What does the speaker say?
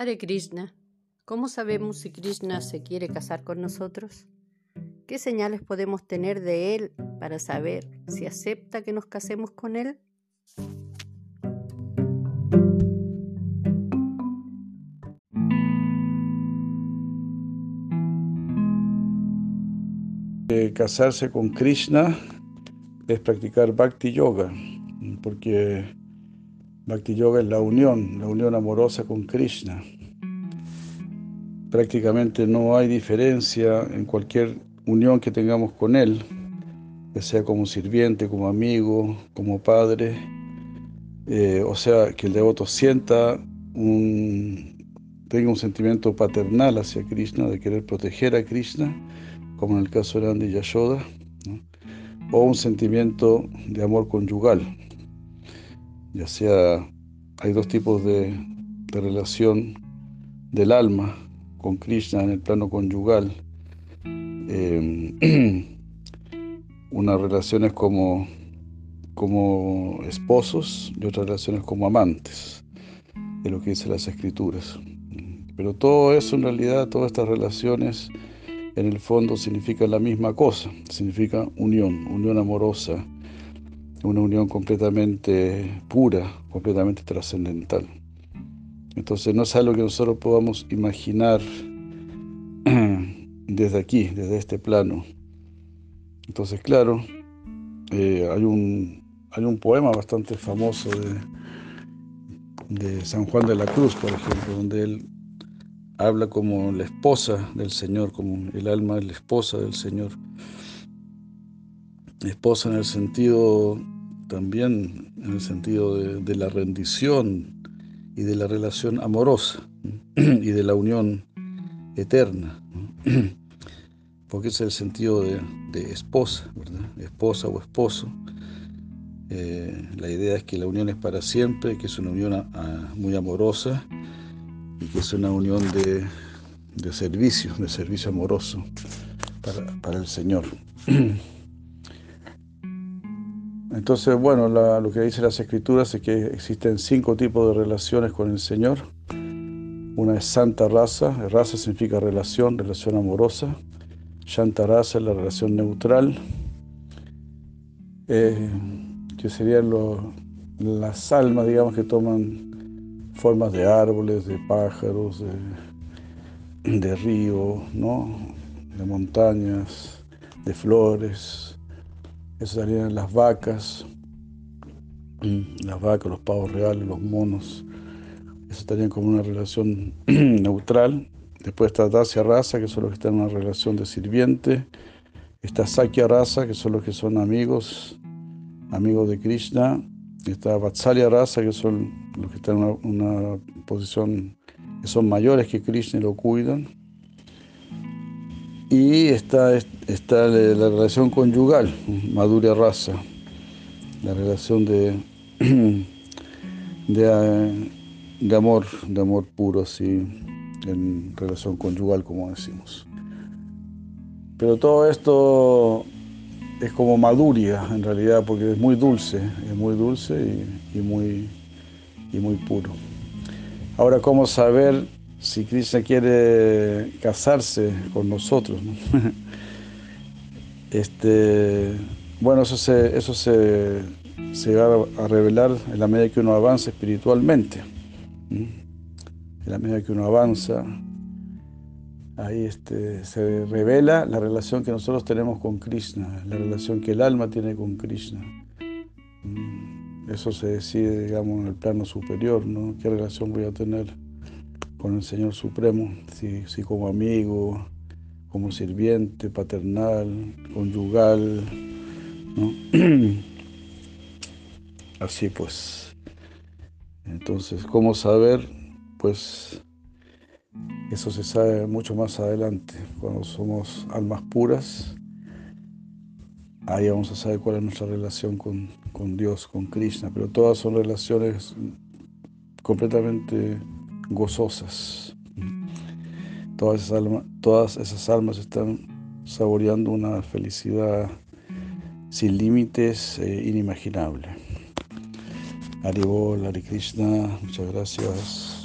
Hare Krishna, ¿cómo sabemos si Krishna se quiere casar con nosotros? ¿Qué señales podemos tener de él para saber si acepta que nos casemos con él? casarse con Krishna es practicar Bhakti Yoga, porque Bhakti Yoga es la unión, la unión amorosa con Krishna. Prácticamente no hay diferencia en cualquier unión que tengamos con Él, que sea como sirviente, como amigo, como padre, eh, o sea, que el devoto sienta un, tenga un sentimiento paternal hacia Krishna, de querer proteger a Krishna, como en el caso de Andy Yashoda, o un sentimiento de amor conyugal, ya sea, hay dos tipos de, relación del alma con Krishna en el plano conyugal. Eh, una relación es como, como esposos y otra relación es como amantes, es lo que dicen las escrituras. Pero todo eso en realidad, todas estas relaciones en el fondo significa la misma cosa, significa unión, unión amorosa, una unión completamente pura, completamente trascendental. Entonces no es algo que nosotros podamos imaginar desde aquí, desde este plano. Entonces, claro, eh, hay, un, hay un poema bastante famoso de, de San Juan de la Cruz, por ejemplo, donde él habla como la esposa del Señor, como el alma de la esposa del Señor. Esposa en el sentido también, en el sentido de, la rendición y de la relación amorosa y de la unión eterna, porque es el sentido de, esposa, ¿verdad? Esposa o esposo. Eh, la idea es que la unión es para siempre, que es una unión muy amorosa y que es una unión de, servicio, de servicio amoroso para, el Señor. Entonces, bueno, lo que dicen las Escrituras es que existen cinco tipos de relaciones con el Señor. Una es santa raza, raza significa relación, relación amorosa. Shanta raza es la relación neutral, eh, que serían las almas, digamos, que toman formas de árboles, de pájaros, de, de río, ¿no? de montañas, de flores. Serían las vacas, las vacas, los pavos reales, los monos. Eso estarían como una relación neutral. Después está Dacia raza, que son los que están en una relación de sirviente. Está Sakya raza, que son los que son amigos, amigos de Krishna está Vatsalya Rasa, que son los que están en una, posición que son mayores que Krishna y lo cuidan. Y está, está la relación conyugal, Madhurya Rasa, la relación de, de, de, amor, de amor puro, así, en relación conyugal, como decimos. Pero todo esto es como maduria en realidad, porque es muy dulce, es muy dulce y, muy, y muy puro. Ahora, ¿cómo saber si Krishna quiere casarse con nosotros? este, bueno, eso se, eso se, se va a revelar en la medida que uno avanza espiritualmente. En la medida que uno avanza ahí este, se revela la relación que nosotros tenemos con Krishna, la relación que el alma tiene con Krishna. Eso se decide, digamos, en el plano superior, ¿no? ¿Qué relación voy a tener con el Señor Supremo? Si, si como amigo, como sirviente, paternal, conyugal, ¿no? Así pues. Entonces, ¿cómo saber? Pues eso se sabe mucho más adelante, cuando somos almas puras. Ahí vamos a saber cuál es nuestra relación con, Dios, con Krishna, pero todas son relaciones completamente gozosas. Todas esas, almas, todas esas almas están saboreando una felicidad sin límites e inimaginable. Haribol, Hari Krishna, muchas gracias.